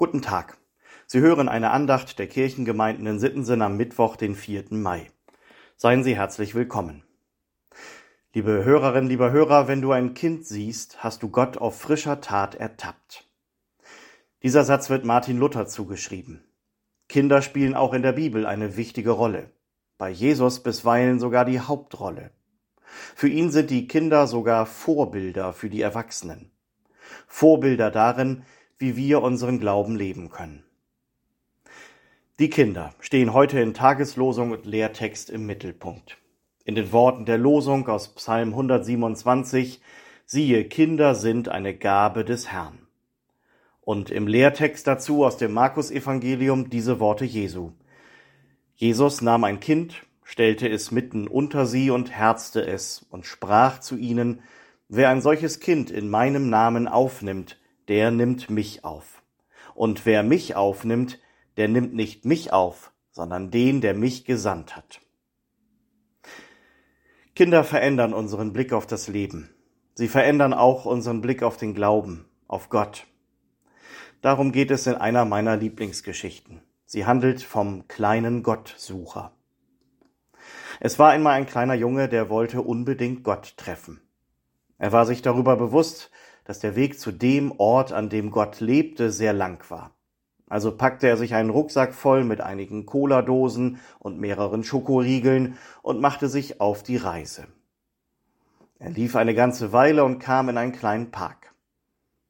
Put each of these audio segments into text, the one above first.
Guten Tag. Sie hören eine Andacht der Kirchengemeinden in Sittensen am Mittwoch, den 4. Mai. Seien Sie herzlich willkommen. Liebe Hörerinnen, lieber Hörer, wenn du ein Kind siehst, hast du Gott auf frischer Tat ertappt. Dieser Satz wird Martin Luther zugeschrieben. Kinder spielen auch in der Bibel eine wichtige Rolle. Bei Jesus bisweilen sogar die Hauptrolle. Für ihn sind die Kinder sogar Vorbilder für die Erwachsenen. Vorbilder darin, wie wir unseren Glauben leben können. Die Kinder stehen heute in Tageslosung und Lehrtext im Mittelpunkt. In den Worten der Losung aus Psalm 127 Siehe, Kinder sind eine Gabe des Herrn. Und im Lehrtext dazu aus dem Markus-Evangelium diese Worte Jesu. Jesus nahm ein Kind, stellte es mitten unter sie und herzte es und sprach zu ihnen, Wer ein solches Kind in meinem Namen aufnimmt, der nimmt mich auf. Und wer mich aufnimmt, der nimmt nicht mich auf, sondern den, der mich gesandt hat. Kinder verändern unseren Blick auf das Leben. Sie verändern auch unseren Blick auf den Glauben, auf Gott. Darum geht es in einer meiner Lieblingsgeschichten. Sie handelt vom kleinen Gottsucher. Es war einmal ein kleiner Junge, der wollte unbedingt Gott treffen. Er war sich darüber bewusst, dass der Weg zu dem Ort, an dem Gott lebte, sehr lang war. Also packte er sich einen Rucksack voll mit einigen Cola-Dosen und mehreren Schokoriegeln und machte sich auf die Reise. Er lief eine ganze Weile und kam in einen kleinen Park.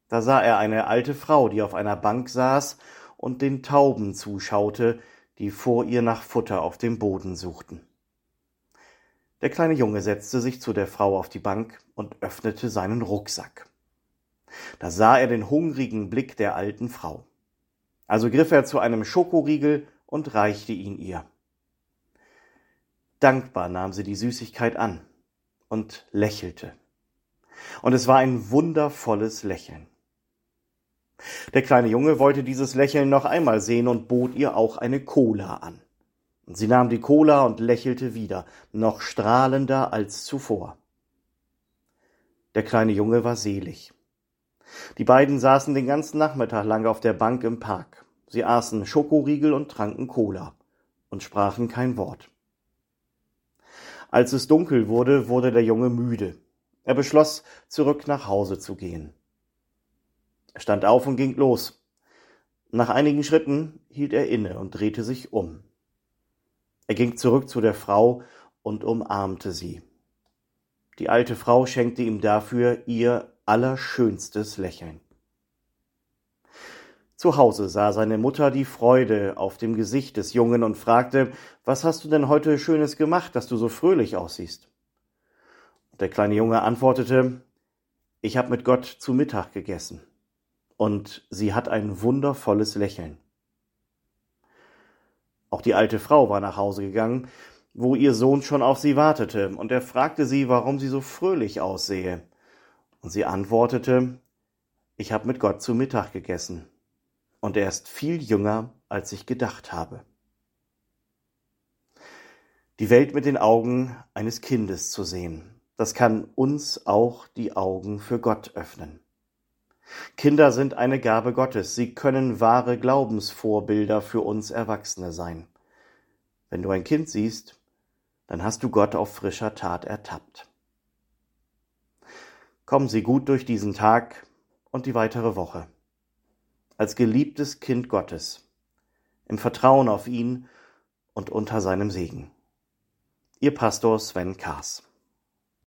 Da sah er eine alte Frau, die auf einer Bank saß und den Tauben zuschaute, die vor ihr nach Futter auf dem Boden suchten. Der kleine Junge setzte sich zu der Frau auf die Bank und öffnete seinen Rucksack. Da sah er den hungrigen Blick der alten Frau. Also griff er zu einem Schokoriegel und reichte ihn ihr. Dankbar nahm sie die Süßigkeit an und lächelte. Und es war ein wundervolles Lächeln. Der kleine Junge wollte dieses Lächeln noch einmal sehen und bot ihr auch eine Cola an. Sie nahm die Cola und lächelte wieder, noch strahlender als zuvor. Der kleine Junge war selig. Die beiden saßen den ganzen Nachmittag lang auf der Bank im Park. Sie aßen Schokoriegel und tranken Cola und sprachen kein Wort. Als es dunkel wurde, wurde der Junge müde. Er beschloss, zurück nach Hause zu gehen. Er stand auf und ging los. Nach einigen Schritten hielt er inne und drehte sich um. Er ging zurück zu der Frau und umarmte sie. Die alte Frau schenkte ihm dafür ihr allerschönstes Lächeln. Zu Hause sah seine Mutter die Freude auf dem Gesicht des Jungen und fragte, was hast du denn heute Schönes gemacht, dass du so fröhlich aussiehst? Und der kleine Junge antwortete, ich habe mit Gott zu Mittag gegessen. Und sie hat ein wundervolles Lächeln. Auch die alte Frau war nach Hause gegangen, wo ihr Sohn schon auf sie wartete, und er fragte sie, warum sie so fröhlich aussehe. Und sie antwortete, ich habe mit Gott zu Mittag gegessen, und er ist viel jünger, als ich gedacht habe. Die Welt mit den Augen eines Kindes zu sehen, das kann uns auch die Augen für Gott öffnen. Kinder sind eine Gabe Gottes. Sie können wahre Glaubensvorbilder für uns Erwachsene sein. Wenn du ein Kind siehst, dann hast du Gott auf frischer Tat ertappt. Kommen Sie gut durch diesen Tag und die weitere Woche. Als geliebtes Kind Gottes, im Vertrauen auf ihn und unter seinem Segen. Ihr Pastor Sven Kaas.